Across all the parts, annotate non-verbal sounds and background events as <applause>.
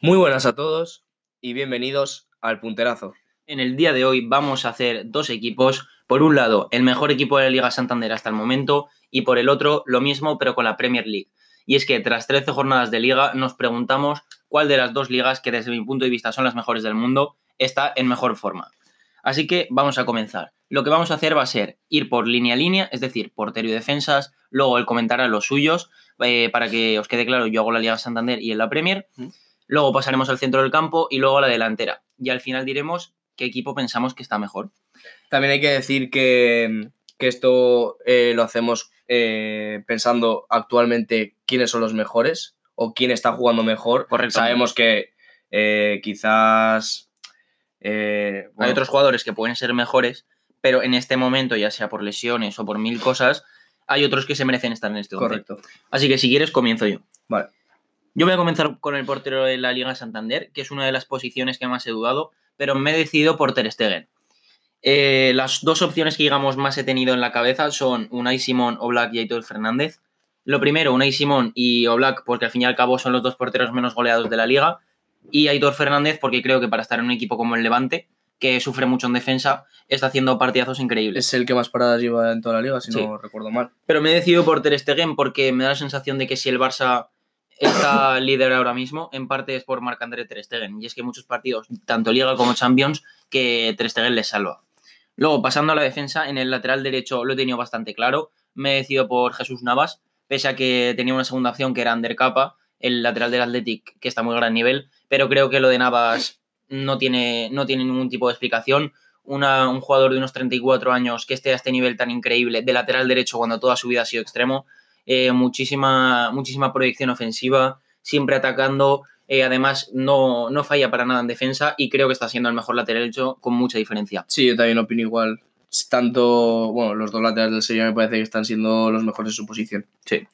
Muy buenas a todos y bienvenidos al punterazo. En el día de hoy vamos a hacer dos equipos. Por un lado, el mejor equipo de la Liga Santander hasta el momento y por el otro, lo mismo pero con la Premier League. Y es que tras 13 jornadas de liga nos preguntamos cuál de las dos ligas que desde mi punto de vista son las mejores del mundo está en mejor forma. Así que vamos a comenzar. Lo que vamos a hacer va a ser ir por línea a línea, es decir, portero y defensas, luego el comentar a los suyos, eh, para que os quede claro, yo hago la Liga Santander y en la Premier. Luego pasaremos al centro del campo y luego a la delantera. Y al final diremos qué equipo pensamos que está mejor. También hay que decir que, que esto eh, lo hacemos eh, pensando actualmente quiénes son los mejores o quién está jugando mejor. Correcto. Sabemos que eh, quizás... Hay otros jugadores que pueden ser mejores, pero en este momento, ya sea por lesiones o por mil cosas, hay otros que se merecen estar en este once. Correcto. Así que si quieres, comienzo yo. Vale. Yo voy a comenzar con el portero de la Liga Santander, que es una de las posiciones que más he dudado, pero me he decidido por Ter Stegen. Eh, las dos opciones que digamos más he tenido en la cabeza son Unai Simón, Oblak y Aitor Fernández. Lo primero, Unai Simón y Oblak, porque al fin y al cabo son los dos porteros menos goleados de la liga. Y Aitor Fernández, porque creo que para estar en un equipo como el Levante, que sufre mucho en defensa, está haciendo partidazos increíbles. Es el que más paradas lleva en toda la liga, si Sí. no recuerdo mal. Pero me he decidido por Ter Stegen porque me da la sensación de que si el Barça está líder ahora mismo, en parte es por Marc-André Ter Stegen. Y es que muchos partidos, tanto Liga como Champions, que Ter Stegen les salva. Luego, pasando a la defensa, en el lateral derecho lo he tenido bastante claro. Me he decidido por Jesús Navas, pese a que tenía una segunda opción que era Ander Capa, el lateral del Athletic, que está a muy gran nivel. Pero creo que lo de Navas no tiene, no tiene ningún tipo de explicación. Un jugador de unos 34 años que esté a este nivel tan increíble de lateral derecho cuando toda su vida ha sido extremo, eh, muchísima, muchísima proyección ofensiva, siempre atacando, eh, además no, no falla para nada en defensa y creo que está siendo el mejor lateral derecho con mucha diferencia. Sí, yo también opino igual. Tanto, bueno, los dos laterales del Sevilla me parece que están siendo los mejores en su posición. Sí.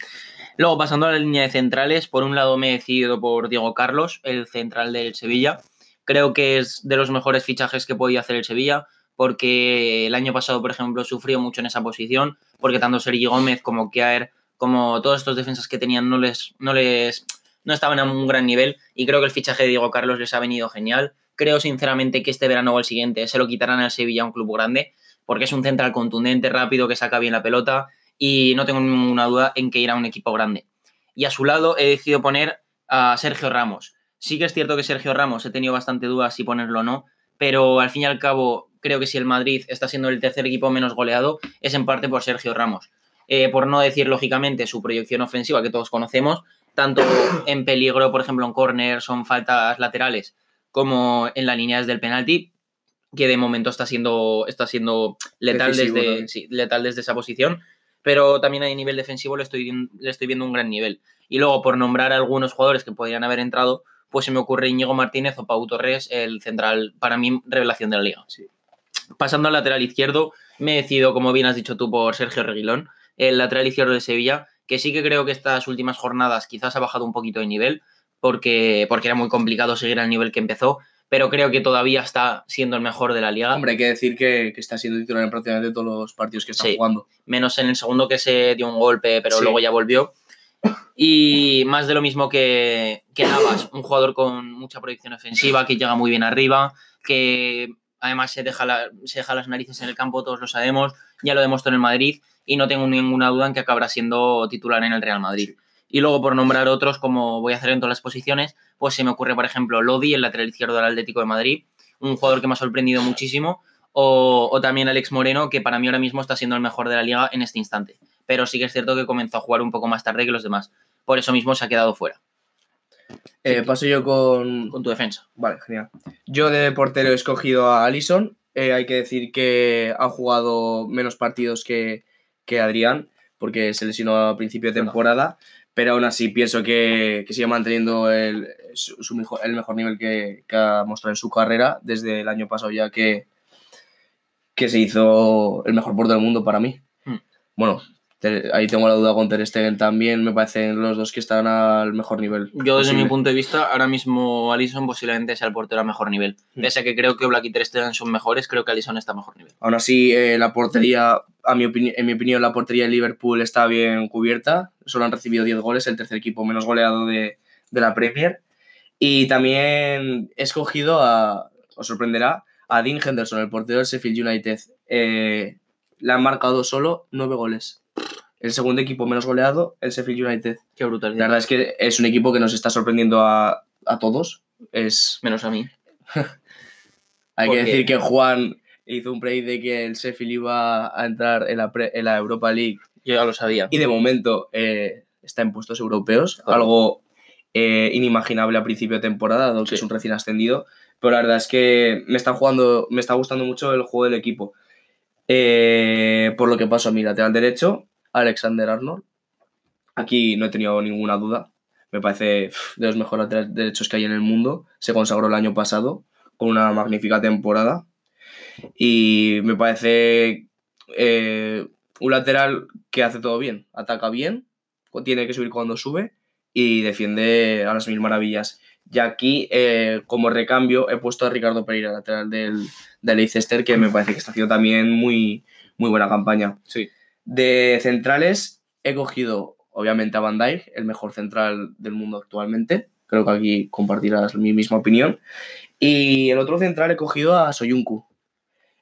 Luego, pasando a la línea de centrales, por un lado me he decidido por Diego Carlos, el central del Sevilla. Creo que es de los mejores fichajes que podía hacer el Sevilla, porque el año pasado, por ejemplo, sufrió mucho en esa posición, porque tanto Sergi Gómez como Kjaer, como todos estos defensas que tenían, no les, no les no estaban a un gran nivel, y creo que el fichaje de Diego Carlos les ha venido genial. Creo sinceramente que este verano o el siguiente se lo quitarán al Sevilla, un club grande, porque es un central contundente, rápido, que saca bien la pelota, y no tengo ninguna duda en que irá a un equipo grande. Y a su lado he decidido poner a Sergio Ramos. Sí que es cierto que Sergio Ramos he tenido bastante dudas si ponerlo o no, pero al fin y al cabo creo que si el Madrid está siendo el tercer equipo menos goleado es en parte por Sergio Ramos. Eh, por no decir lógicamente su proyección ofensiva que todos conocemos, tanto <coughs> en peligro, por ejemplo en córner, son faltas laterales, como en las líneas del penalti, que de momento está siendo, está siendo letal, Decisivo desde, sí, letal desde esa posición, pero también a nivel defensivo le estoy, le estoy viendo un gran nivel. Y luego, por nombrar a algunos jugadores que podrían haber entrado, pues se me ocurre Íñigo Martínez o Pau Torres, el central, para mí, revelación de la liga. Sí. Pasando al lateral izquierdo, me he decidido, como bien has dicho tú, por Sergio Reguilón, el lateral izquierdo de Sevilla, que sí que creo que estas últimas jornadas quizás ha bajado un poquito de nivel, porque, porque era muy complicado seguir al nivel que empezó, pero creo que todavía está siendo el mejor de la liga. Hombre, hay que decir que, que está siendo titular en prácticamente todos los partidos que está Sí. jugando. menos en el segundo que se dio un golpe, pero Sí. luego ya volvió. Y más de lo mismo que, que Navas, un jugador con mucha proyección ofensiva, que llega muy bien arriba, que además se deja, la- se deja las narices en el campo, todos lo sabemos, ya lo demostró en el Madrid y no tengo ninguna duda en que acabará siendo titular en el Real Madrid. Y luego, por nombrar otros, como voy a hacer en todas las posiciones, pues se me ocurre, por ejemplo, Lodi, el lateral izquierdo del Atlético de Madrid, un jugador que me ha sorprendido muchísimo, o, o también Alex Moreno, que para mí ahora mismo está siendo el mejor de la liga en este instante. Pero sí que es cierto que comenzó a jugar un poco más tarde que los demás. Por eso mismo se ha quedado fuera. Eh, paso yo con, Con tu defensa. Vale, genial. Yo de portero he escogido a Alison. hay que decir que ha jugado menos partidos que, que Adrián, porque se lesionó a principio de temporada. Pero aún así pienso que, que sigue manteniendo el, su, su mejor, el mejor nivel que, que ha mostrado en su carrera desde el año pasado ya que, que se hizo el mejor portero del mundo para mí. Hmm. Bueno, ahí tengo la duda con Ter Stegen también. Me parecen los dos que están al mejor nivel. Yo, desde mi punto de vista, ahora mismo Alisson posiblemente sea el portero a mejor nivel. Mm. Pese a que creo que Black y Ter Stegen son mejores, creo que Alisson está a mejor nivel. Aún así, eh, la portería, a mi en mi opinión, la portería de Liverpool está bien cubierta. Solo han recibido 10 goles, el tercer equipo menos goleado de, de la Premier. Y también he escogido a, os sorprenderá, a Dean Henderson, el portero del Sheffield United. Eh, le han marcado solo nueve goles. El segundo equipo menos goleado, el Sheffield United. Qué brutal. La verdad es que es un equipo que nos está sorprendiendo a, a todos. Es, Menos a mí. <laughs> hay que decir que Juan hizo un play de que el Sheffield iba a entrar en la, pre- en la Europa League Yo ya lo sabía. y de momento eh, está en puestos europeos, Claro. algo eh, inimaginable a principio de temporada, dado que es un recién ascendido. Pero la verdad es que me está jugando, me está gustando mucho el juego del equipo. Eh, por lo que pasó a mi lateral derecho, Alexander Arnold. Aquí no he tenido ninguna duda. Me parece de los mejores laterales derechos que hay en el mundo. Se consagró el año pasado con una magnífica temporada. Y me parece eh, un lateral que hace todo bien. Ataca bien, tiene que subir cuando sube y defiende a las mil maravillas. Y aquí, eh, como recambio, he puesto a Ricardo Pereira, lateral del, del Leicester, que me parece que está haciendo también muy, muy buena campaña. Sí. De centrales, he cogido, obviamente, a Van Dijk, el mejor central del mundo actualmente. Creo que aquí compartirás mi misma opinión. Y el otro central he cogido a Soyuncu,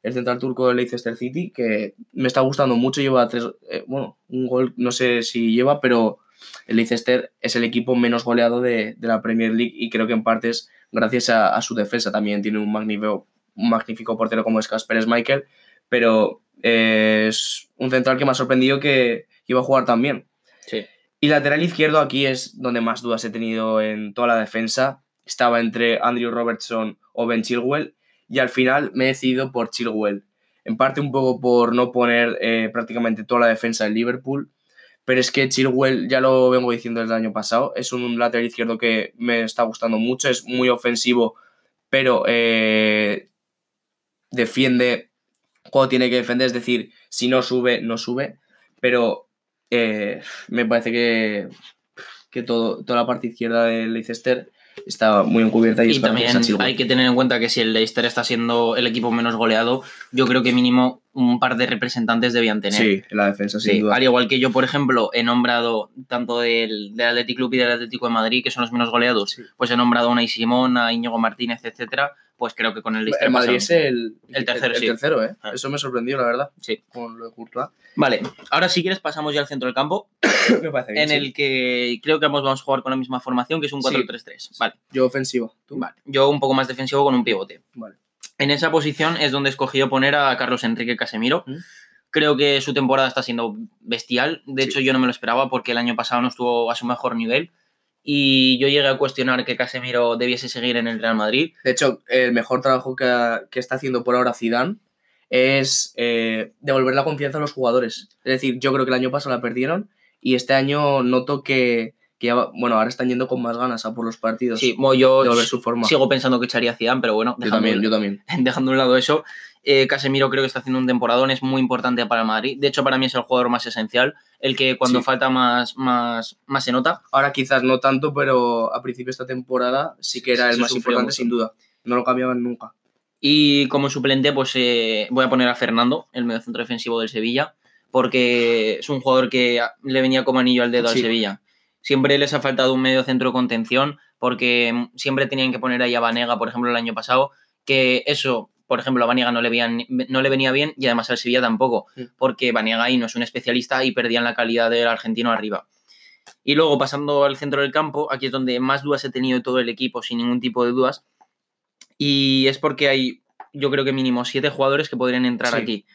el central turco del Leicester City, que me está gustando mucho. Lleva tres, eh, bueno, un gol, no sé si lleva, pero el Leicester es el equipo menos goleado de, de la Premier League y creo que en parte es gracias a, a su defensa. También tiene un magnífico, un magnífico portero como es Casper Michael, pero eh, es un central que me ha sorprendido que iba a jugar también. Sí. Y lateral izquierdo aquí es donde más dudas he tenido en toda la defensa. Estaba entre Andrew Robertson o Ben Chilwell y al final me he decidido por Chilwell. En parte un poco por no poner eh, prácticamente toda la defensa en Liverpool, pero es que Chilwell, ya lo vengo diciendo desde el año pasado, es un lateral izquierdo que me está gustando mucho, es muy ofensivo, pero eh, defiende cuando tiene que defender, es decir, si no sube, no sube, pero eh, me parece que, que todo, toda la parte izquierda del Leicester está muy encubierta y, Y también hay que tener en cuenta que si el Leicester está siendo el equipo menos goleado, yo creo que mínimo un par de representantes debían tener. Sí, en la defensa, sin Sí, duda. al igual que yo, por ejemplo, he nombrado tanto del, del Athletic Club y del Atlético de Madrid, que son los menos goleados, Sí. pues he nombrado a Unai Simón, a Íñigo Martínez, etcétera, pues creo que con el Leicester El Madrid es el, El tercero, el, sí. tercero, ¿eh? Ah. Eso me sorprendió, la verdad, Sí. con lo de Courtois. Vale, ahora si quieres pasamos ya al centro del campo, <coughs> me parece bien, en el que creo que ambos vamos a jugar con la misma formación, que es un Sí. 4-3-3. Vale, Yo ofensivo. ¿Tú? vale. Yo un poco más defensivo con un pivote. Vale. En esa posición es donde escogí poner a Carlos Enrique Casemiro. ¿Mm? Creo que su temporada está siendo bestial. De Sí. hecho, yo no me lo esperaba porque el año pasado no estuvo a su mejor nivel. Y yo llegué a cuestionar que Casemiro debiese seguir en el Real Madrid. De hecho, el mejor trabajo que está haciendo por ahora Zidane es eh, devolver la confianza a los jugadores. Es decir, yo creo que el año pasado la perdieron y este año noto que, que ya va- bueno, ahora están yendo con más ganas a por los partidos. Sí, bueno, yo devolver su forma. sigo pensando que echaría a Zidane, pero bueno, yo también, yo también. <laughs> dejando a un lado eso, eh, Casemiro creo que está haciendo un temporadón, es muy importante para el Madrid. De hecho, para mí es el jugador más esencial, el que cuando Sí. falta más, más, más se nota. Ahora quizás no tanto, pero a principio de esta temporada sí que era Sí, el más importante, mucho. sin duda. No lo cambiaban nunca. Y como suplente, pues eh, voy a poner a Fernando, el mediocentro defensivo del Sevilla, porque es un jugador que le venía como anillo al dedo al. Sevilla. Siempre les ha faltado un mediocentro de contención, porque siempre tenían que poner ahí a Vanega, por ejemplo, el año pasado, que eso, por ejemplo, a Vanega no le, veían- no le venía bien y además al Sevilla tampoco, Mm. porque Vanega ahí no es un especialista y perdían la calidad del argentino arriba. Y luego, pasando al centro del campo, aquí es donde más dudas he tenido de todo el equipo, sin ningún tipo de dudas. Y es porque hay, yo creo que mínimo siete jugadores que podrían entrar Sí. aquí.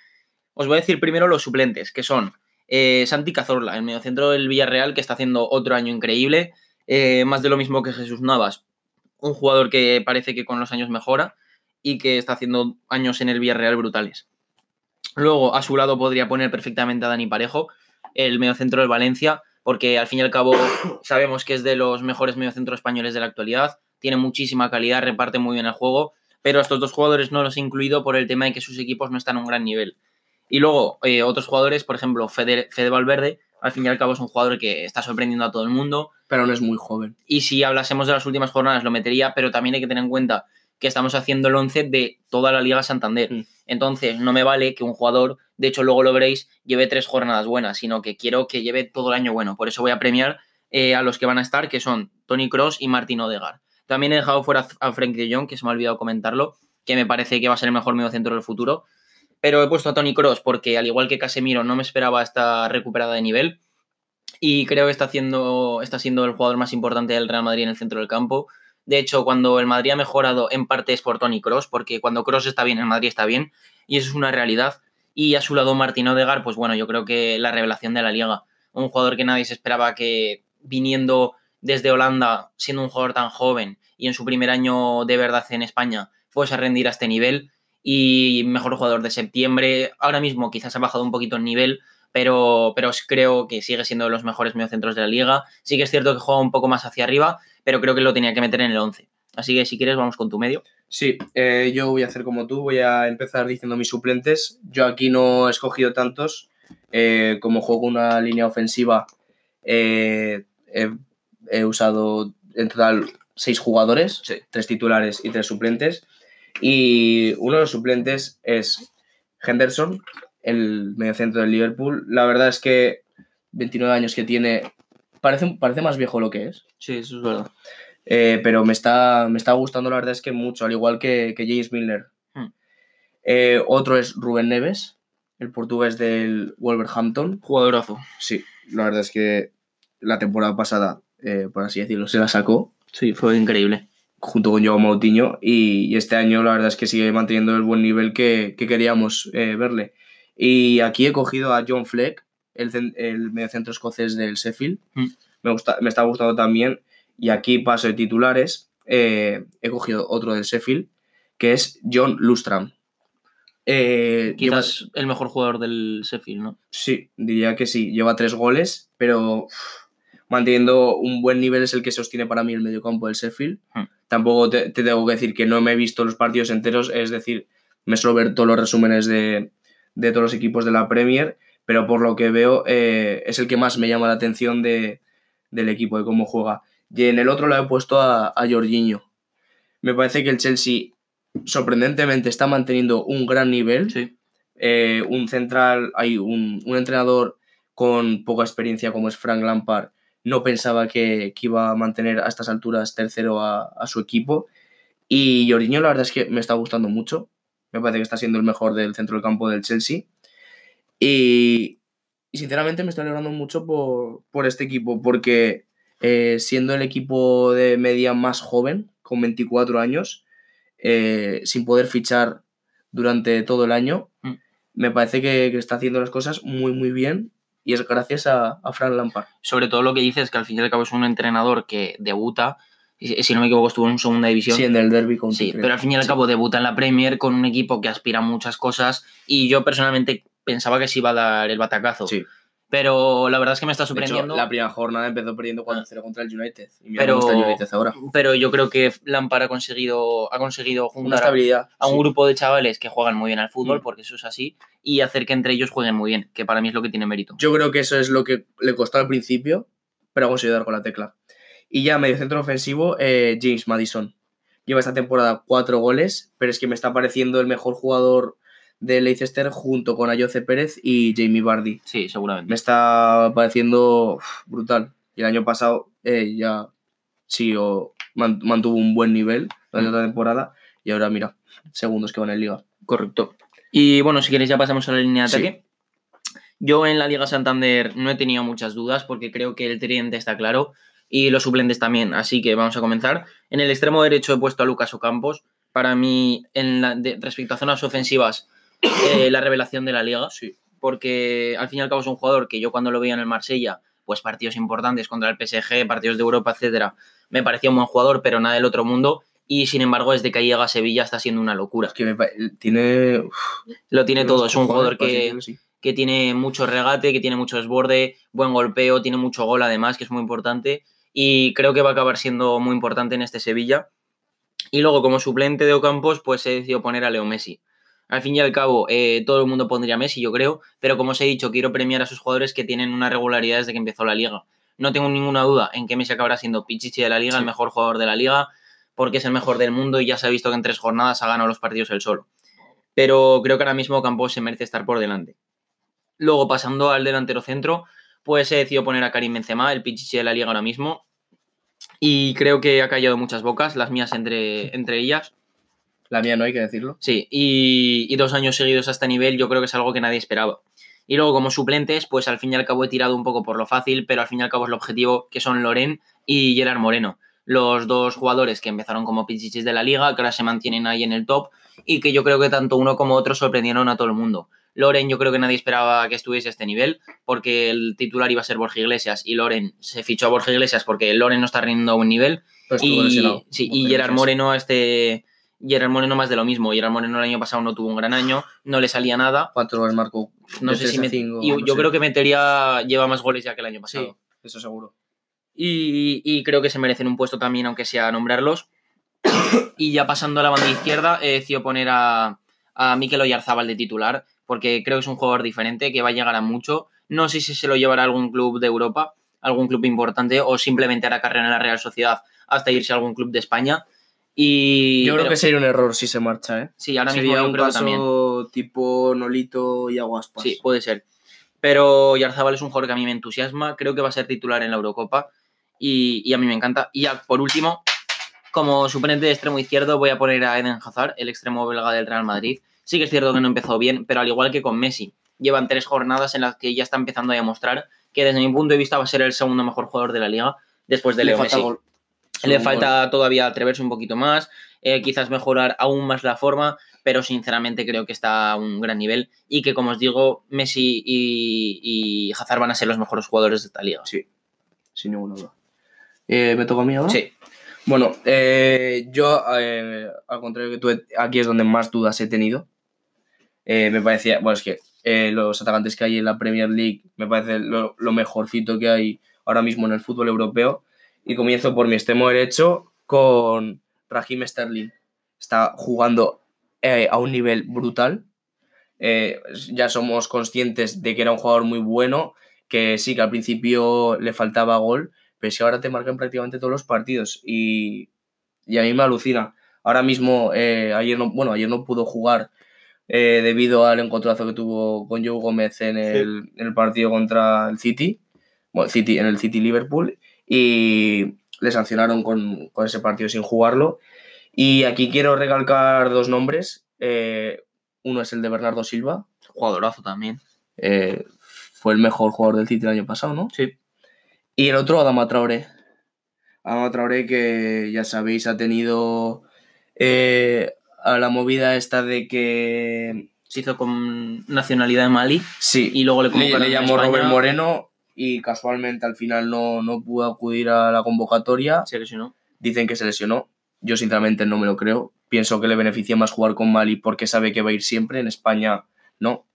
Os voy a decir primero los suplentes, que son eh, Santi Cazorla, el mediocentro del Villarreal, que está haciendo otro año increíble. eh, más de lo mismo que Jesús Navas, un jugador que parece que con los años mejora y que está haciendo años en el Villarreal brutales. Luego, a su lado podría poner perfectamente a Dani Parejo, el mediocentro del Valencia, porque al fin y al cabo <coughs> sabemos que es de los mejores mediocentros españoles de la actualidad, tiene muchísima calidad, reparte muy bien el juego, pero a estos dos jugadores no los he incluido por el tema de que sus equipos no están a un gran nivel. Y luego, eh, otros jugadores, por ejemplo, Fede, Fede Valverde, al fin y al cabo es un jugador que está sorprendiendo a todo el mundo, Pero no es muy joven. y si hablásemos de las últimas jornadas lo metería, pero también hay que tener en cuenta que estamos haciendo el 11 de toda la Liga Santander. Mm. Entonces, no me vale que un jugador, de hecho luego lo veréis, lleve tres jornadas buenas, sino que quiero que lleve todo el año bueno. Por eso voy a premiar eh, a los que van a estar, que son Tony Cross y Martín Odegar. También he dejado fuera a Frank de Jong, que se me ha olvidado comentarlo, que me parece que va a ser el mejor mediocentro del futuro. Pero he puesto a Tony Cross porque, al igual que Casemiro, no me esperaba esta recuperada de nivel. Y creo que está, haciendo, está siendo el jugador más importante del Real Madrid en el centro del campo. De hecho, cuando el Madrid ha mejorado, en parte es por Tony Cross, porque cuando Cross está bien, el Madrid está bien. Y eso es una realidad. Y a su lado, Martín Odegar, pues bueno, yo creo que la revelación de la liga. Un jugador que nadie se esperaba que viniendo desde Holanda, siendo un jugador tan joven y en su primer año de verdad en España, fuese a rendir a este nivel y mejor jugador de septiembre. Ahora mismo quizás ha bajado un poquito el nivel, pero, pero creo que sigue siendo de los mejores mediocentros de la liga. Sí que es cierto que juega un poco más hacia arriba, pero creo que lo tenía que meter en el 11. Así que si quieres vamos con tu medio. Sí, eh, yo voy a hacer como tú, voy a empezar diciendo mis suplentes. Yo aquí no he escogido tantos. Eh, como juego una línea ofensiva, eh, he, usado en total seis jugadores, tres titulares y tres suplentes. Y uno de los suplentes es Henderson, el mediocentro del Liverpool. La verdad es que 29 años que tiene, parece, parece más viejo lo que es. Sí, eso es verdad. Eh, pero me está, me está gustando, la verdad es que mucho, al igual que, James Milner. Hmm. Eh, otro es Rubén Neves, el portugués del Wolverhampton. Jugadorazo. Sí, la verdad es que la temporada pasada, eh, por así decirlo, se la sacó. Sí, fue increíble junto con Joao Moutinho y, este año la verdad es que sigue manteniendo el buen nivel que, queríamos eh, verle. Y aquí he cogido a John Fleck, el, el mediocentro escocés del Sheffield. Mm. Me, gusta, me está gustando también. Y aquí paso de titulares. Eh, he cogido otro del Sheffield, que es John Lustram. Eh, Quizás el mejor jugador del Sheffield, ¿no? Sí, diría que sí. Lleva tres goles, pero manteniendo un buen nivel es el que sostiene para mí el mediocampo del Sheffield. Mm. Tampoco te, tengo que decir que no me he visto los partidos enteros, es decir, me suelo ver todos los resúmenes de, todos los equipos de la Premier, pero por lo que veo eh, es el que más me llama la atención de, del equipo, de cómo juega. Y en el otro lo he puesto a, a Jorginho. Me parece que el Chelsea sorprendentemente está manteniendo un gran nivel. Eh, un central, hay un, un entrenador con poca experiencia como es Frank Lampard, no pensaba que, iba a mantener a estas alturas tercero a, su equipo. Y Jorginho la verdad es que me está gustando mucho. Me parece que está siendo el mejor del centro del campo del Chelsea. Y, sinceramente me estoy alegrando mucho por, este equipo, porque eh, siendo el equipo de media más joven, con 24 años, eh, sin poder fichar durante todo el año, mm. me parece que, que, está haciendo las cosas muy, muy bien y es gracias a, a Frank Lampard. Sobre todo lo que dices que al fin y al cabo es un entrenador que debuta, si no me equivoco estuvo en segunda división. Sí, en el derby con Sí, pero al fin y al cabo debuta en la Premier con un equipo que aspira a muchas cosas y yo personalmente pensaba que se iba a dar el batacazo. Sí. Pero la verdad es que me está sorprendiendo. la primera jornada empezó perdiendo 4-0 contra el United. Y pero, el United ahora. pero yo creo que Lampard ha conseguido, ha conseguido juntar a, un grupo de chavales que juegan muy bien al fútbol, mm. porque eso es así, y hacer que entre ellos jueguen muy bien, que para mí es lo que tiene mérito. Yo creo que eso es lo que le costó al principio, pero ha conseguido dar con la tecla. Y ya medio centro ofensivo, eh, James Madison. Lleva esta temporada cuatro goles, pero es que me está pareciendo el mejor jugador de Leicester junto con Ayoce Pérez y Jamie Bardi. Sí, seguramente. Me está pareciendo brutal. Y el año pasado eh, ya sí mantuvo un buen nivel durante la temporada y ahora mira, segundos que van en liga. Correcto. Y bueno, si queréis ya pasamos a la línea de ataque. Yo en la Liga Santander no he tenido muchas dudas porque creo que el tridente está claro y los suplentes también, así que vamos a comenzar. En el extremo derecho he puesto a Lucas Ocampos. Para mí, en la, respecto a zonas ofensivas, eh, la revelación de la liga, sí. Porque al fin y al cabo es un jugador que yo cuando lo veía en el Marsella, pues partidos importantes contra el PSG, partidos de Europa, etcétera, me parecía un buen jugador, pero nada del otro mundo. Y sin embargo, desde que llega a Sevilla está siendo una locura. que tiene. lo tiene todo. Es un jugador que, que tiene mucho regate, que tiene mucho desborde, buen golpeo, tiene mucho gol además, que es muy importante. Y creo que va a acabar siendo muy importante en este Sevilla. Y luego, como suplente de Ocampos, pues he decidido poner a Leo Messi. Al fin y al cabo, eh, todo el mundo pondría a Messi, yo creo, pero como os he dicho, quiero premiar a sus jugadores que tienen una regularidad desde que empezó la liga. No tengo ninguna duda en que Messi acabará siendo Pichichi de la liga, el mejor jugador de la liga, porque es el mejor del mundo y ya se ha visto que en tres jornadas ha ganado los partidos él solo. Pero creo que ahora mismo Campos se merece estar por delante. Luego, pasando al delantero centro, pues he decidido poner a Karim Benzema, el Pichichi de la liga ahora mismo. Y creo que ha callado muchas bocas, las mías entre, entre ellas. La mía no hay que decirlo. Sí, y, y dos años seguidos a este nivel yo creo que es algo que nadie esperaba. Y luego como suplentes, pues al fin y al cabo he tirado un poco por lo fácil, pero al fin y al cabo es el objetivo, que son Loren y Gerard Moreno. Los dos jugadores que empezaron como pichichis de la liga, que ahora se mantienen ahí en el top y que yo creo que tanto uno como otro sorprendieron a todo el mundo. Loren yo creo que nadie esperaba que estuviese a este nivel, porque el titular iba a ser Borja Iglesias y Loren se fichó a Borja Iglesias porque Loren no está rindiendo a buen nivel. Estuvo Y, sí, y Gerard. Moreno a este... Gerard Moreno más de lo mismo. Gerard Moreno el año pasado no tuvo un gran año, no le salía nada. ¿Cuántos goles marcó? No sé si me- cinco, y no yo sé. creo que metería lleva más goles ya que el año Sí, pasado. eso seguro. Y, y creo que se merecen un puesto también, aunque sea nombrarlos. <coughs> y ya pasando a la banda izquierda, he decidido poner a, a Mikel Oyarzábal de titular, porque creo que es un jugador diferente, que va a llegar a mucho. No sé si se lo llevará a algún club de Europa, algún club importante, o simplemente hará carrera en la Real Sociedad hasta irse a algún club de España. Y Yo creo pero- que sería un error si se marcha, ¿eh? sí, ahora mismo yo un creo caso también. tipo Nolito y Aguaspas. Sí, puede ser. Pero Yarzábal es un jugador que a mí me entusiasma. Creo que va a ser titular en la Eurocopa. Y, y a mí me encanta. Y ya, por último, como suplente de extremo izquierdo, voy a poner a Eden Hazard, el extremo belga del Real Madrid. Sí que es cierto que no empezó bien, pero al igual que con Messi, llevan tres jornadas en las que ya está empezando a demostrar que desde mi punto de vista va a ser el segundo mejor jugador de la liga después de Le Leo falta Messi. gol. Le falta todavía atreverse un poquito más, eh, quizás mejorar aún más la forma, pero sinceramente creo que está a un gran nivel y que, como os digo, Messi y, y Hazard van a ser los mejores jugadores de esta liga. Sí, sin ninguna duda. Eh, ¿Me toca a mí ahora? Sí, Bueno, eh, yo, eh, al contrario que tú, aquí es donde más dudas he tenido. Me parecía, bueno, es que los atacantes que hay en la Premier League me parece lo, lo mejorcito que hay ahora mismo en el fútbol europeo. Y comienzo por mi extremo derecho con Raheem Sterling. Está jugando eh, a un nivel brutal. Eh, ya somos conscientes de que era un jugador muy bueno, que sí, que al principio le faltaba gol, pero es que ahora te marcan prácticamente todos los partidos y, y a mí me alucina. Ahora mismo, eh, ayer no, bueno, ayer no pudo jugar eh, debido al encontrazo que tuvo con Joe Gómez en el, en el partido contra el City, bueno, City, en el City Liverpool, y le sancionaron con, con ese partido sin jugarlo. Y aquí quiero recalcar dos nombres. eh, uno es el de Bernardo Silva, jugadorazo también. eh, fue el mejor jugador del City el año pasado, ¿no? Sí. Y el otro, Adama Traoré. Adama Traoré que ya sabéis ha tenido eh, a la movida esta de que... Se hizo con nacionalidad de Mali Sí, y luego le le, le llamó. Robert Moreno y casualmente al final no, no pudo acudir a la convocatoria. Se lesionó. Dicen que se lesionó. Yo sinceramente no me lo creo. Pienso que le beneficia más jugar con Mali porque sabe que va a ir siempre. En España no.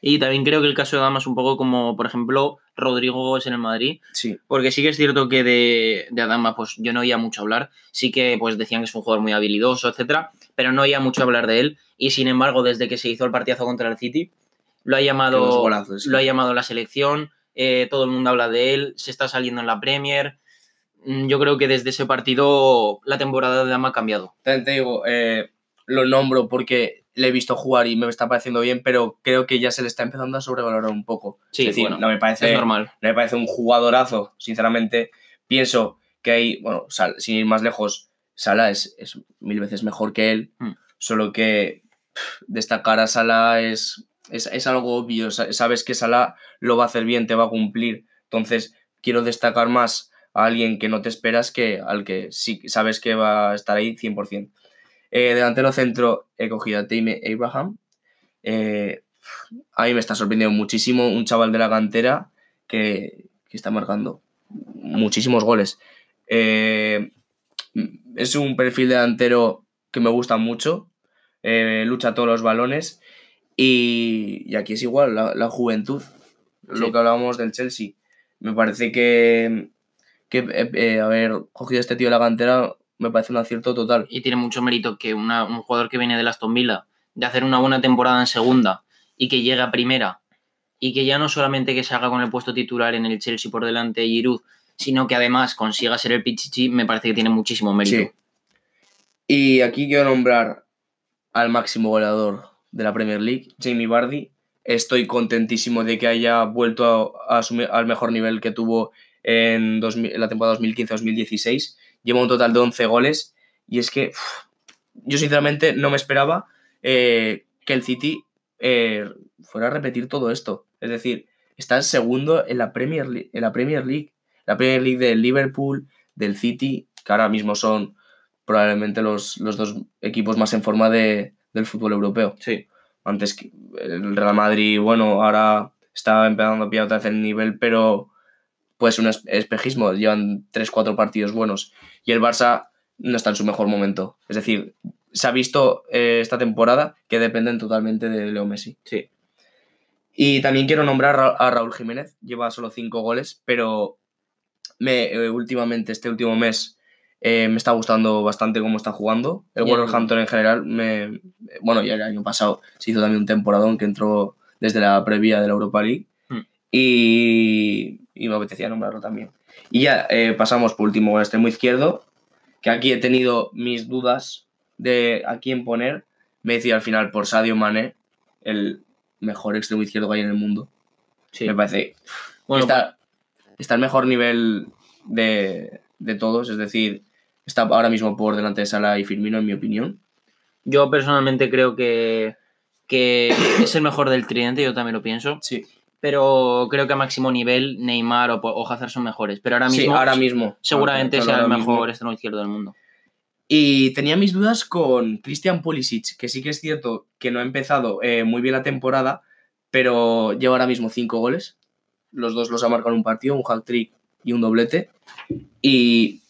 Y también creo que el caso de Dama es un poco como, por ejemplo, Rodrigo Gómez en el Madrid, Sí, Porque sí que es cierto que de, de Adama, pues yo no oía mucho hablar. Sí que pues decían que es un jugador muy habilidoso, etcétera, pero no oía mucho hablar de él. Y sin embargo, desde que se hizo el partidazo contra el City, lo ha llamado, golazos, sí. lo ha llamado la selección. Eh, todo el mundo habla de él, se está saliendo en la Premier. Mm, Yo creo que desde ese partido la temporada de Adama ha cambiado. Te digo, eh, lo nombro porque le he visto jugar y me está pareciendo bien, pero creo que ya se le está empezando a sobrevalorar un poco. Sí, es decir, bueno, no me parece, Es normal. no me parece un jugadorazo, sinceramente. Pienso que hay, bueno, Sal- sin ir más lejos, Sala es, es mil veces mejor que él, Mm. solo que destacar a Sala es, es, es algo obvio. sa- Sabes que Sala lo va a hacer bien, te va a cumplir. Entonces, quiero destacar más a alguien que no te esperas que al que sí sabes que va a estar ahí 100%. Eh, delantero centro he cogido a Time Abraham. Eh, a mí me está sorprendiendo muchísimo un chaval de la cantera que, que está marcando muchísimos goles. Eh, es un perfil delantero que me gusta mucho, lucha todos los balones y, y aquí es igual, la, la juventud, lo que hablábamos del Chelsea. Me parece que, que eh, eh, haber cogido a este tío de la cantera me parece un acierto total. y tiene mucho mérito que una- un jugador que viene del Aston Villa, de hacer una buena temporada en segunda y que llegue a primera, y que ya no solamente que se haga con el puesto titular en el Chelsea por delante de Giroud, sino que además consiga ser el Pichichi, me parece que tiene muchísimo mérito. Sí. Y aquí quiero nombrar al máximo goleador de la Premier League, Jamie Vardy. Estoy contentísimo de que haya vuelto a, al mejor nivel que tuvo en, 2000 en la temporada 2015-2016. Lleva un total de 11 goles y es que yo sinceramente no me esperaba eh, que el City eh, fuera a repetir todo esto. Es decir, está en segundo en la Premier League, en la Premier League, la Premier League del Liverpool, del City, que ahora mismo son probablemente los, los dos equipos más en forma de, del fútbol europeo. Sí. Antes que el Real Madrid, bueno, ahora está empezando a pillar otra vez el nivel, pero puede ser un es- espejismo. Llevan 3-4 partidos buenos. Y el Barça no está en su mejor momento. Es decir, se ha visto eh, esta temporada que dependen totalmente de Leo Messi. Sí. Y también quiero nombrar a Ra- a Raúl Jiménez. Lleva solo 5 goles, pero me, eh, últimamente, este último mes, eh, me está gustando bastante cómo está jugando. El Bien. Wolverhampton en general, me, bueno, ya el año pasado se hizo también un temporadón que entró desde la previa de la Europa League. Hmm. Y, y me apetecía nombrarlo también. Y ya eh, pasamos por último al extremo izquierdo, que aquí he tenido mis dudas de a quién poner. Me decía al final por Sadio Mané, el mejor extremo izquierdo que hay en el mundo. Sí. Me parece Bueno, está, está al mejor nivel de, de todos, es decir, está ahora mismo por delante de Salah y Firmino, en mi opinión. yo personalmente creo que, que <coughs> es el mejor del tridente, yo también lo pienso. Sí, Pero creo que a máximo nivel Neymar o, o Hazard son mejores. Pero ahora mismo, sí ahora mismo. seguramente Claro, sea el mejor extremo izquierdo del mundo. Y tenía mis dudas con Christian Pulisic, que sí que es cierto que no ha empezado eh, muy bien la temporada, pero lleva ahora mismo cinco goles. Los dos los ha marcado en un partido, un hat-trick y un doblete. Y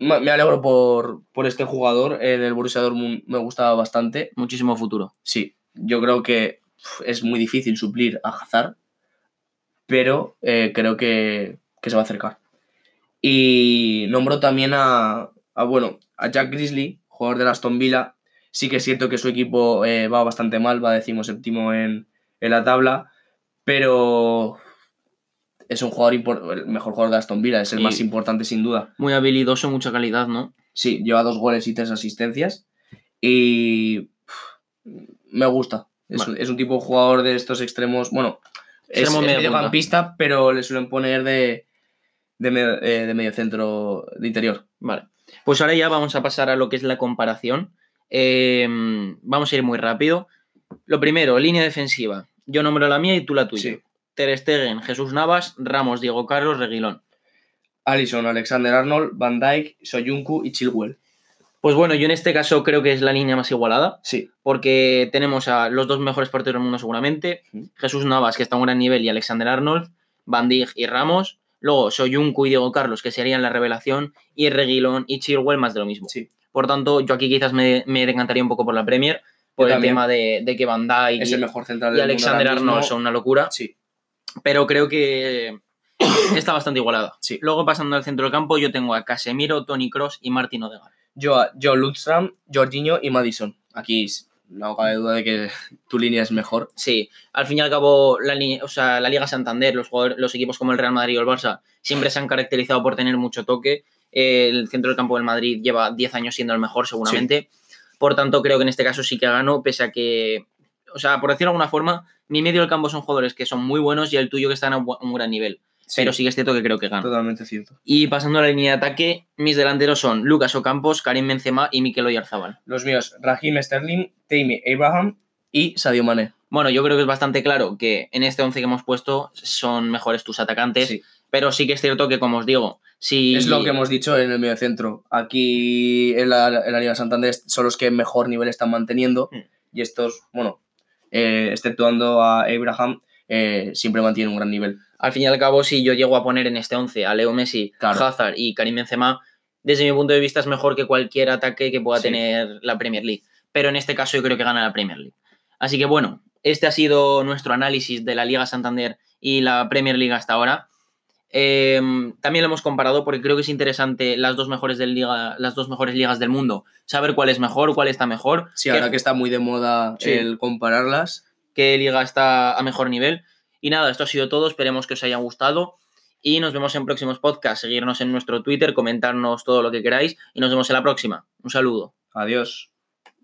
me alegro por, por este jugador. En el Borussia Dortmund me gustaba bastante. Muchísimo futuro. Sí, yo creo que es muy difícil suplir a Hazard, pero eh, creo que, que se va a acercar. Y nombro también a, a, bueno, a Jack Grizzly, jugador de Aston Villa. Sí que es cierto que su equipo eh, va bastante mal, va decimoséptimo en, en la tabla, pero es un jugador el mejor jugador de Aston Villa, es el Y- más importante sin duda. Muy habilidoso, mucha calidad, ¿no? Sí, lleva dos goles y tres asistencias. Y me gusta. Es, Vale. un, es un tipo de jugador de estos extremos. Bueno, es, Extremo es media mediocampista, pero le suelen poner de, de, medio, eh, de medio centro de interior. Vale. Pues ahora ya vamos a pasar a lo que es la comparación. Eh, vamos a ir muy rápido. Lo primero, línea defensiva. Yo nombro la mía y tú la tuya. Sí. Ter Stegen, Jesús Navas, Ramos, Diego Carlos, Reguilón. Alison, Alexander Arnold, Van Dijk, Soyuncu y Chilwell. Pues bueno, yo en este caso creo que es la línea más igualada, Sí, porque tenemos a los dos mejores partidos del mundo seguramente. Jesús Navas, que está a un gran nivel, y Alexander Arnold, Van Dijk y Ramos, luego Soyuncu y Diego Carlos, que serían la revelación, y Reguilón y Chilwell más de lo mismo. sí. Por tanto, yo aquí quizás me, me decantaría un poco por la Premier, por Yo el también. tema de, de que Van Dijk y, el mejor central y del mundo Alexander. Arnold son una locura, Sí, pero creo que está bastante igualada. Sí. Luego pasando al centro del campo, yo tengo a Casemiro, Tony Cross y Martin Odegaard. yo, a Lundstram, Jorginho y Madison. Aquí no cabe duda de que tu línea es mejor. Sí, al fin y al cabo, la, o sea, la Liga Santander, los, los equipos como el Real Madrid o el Barça, siempre se han caracterizado por tener mucho toque. El centro del campo del Madrid lleva 10 años siendo el mejor, seguramente. Por tanto, creo que en este caso sí que ganó, pese a que, o sea, por decirlo de alguna forma, mi medio del campo son jugadores que son muy buenos y el tuyo que está a un gran nivel. Pero sí que es cierto que creo que gana. Totalmente cierto. Y pasando a la línea de ataque, mis delanteros son Lucas Ocampos, Karim Benzema y Mikel Oyarzabal. Los míos, Raheem Sterling, Tammy Abraham y Sadio Mané. Bueno, yo creo que es bastante claro que en este 11 que hemos puesto son mejores tus atacantes, Sí. pero sí que es cierto que, como os digo, si... Es lo que hemos dicho en el medio centro. Aquí en la, en la Liga Santander son los que mejor nivel están manteniendo. Mm. Y estos, bueno, eh, exceptuando a Abraham, eh, siempre mantienen un gran nivel. Al fin y al cabo, si yo llego a poner en este 11 a Leo Messi, Claro. Hazard y Karim Benzema, desde mi punto de vista es mejor que cualquier ataque que pueda Sí. tener la Premier League. Pero en este caso yo creo que gana la Premier League. Así que bueno, este ha sido nuestro análisis de la Liga Santander y la Premier League hasta ahora. Eh, también lo hemos comparado porque creo que es interesante las dos mejores del liga, las dos mejores ligas del mundo, saber cuál es mejor, cuál está mejor, Sí, ahora que está muy de moda Sí. el compararlas. qué liga está a mejor nivel. Y nada, esto ha sido todo, esperemos que os haya gustado y nos vemos en próximos podcasts, seguirnos en nuestro Twitter, comentarnos todo lo que queráis y nos vemos en la próxima. Un saludo. Adiós.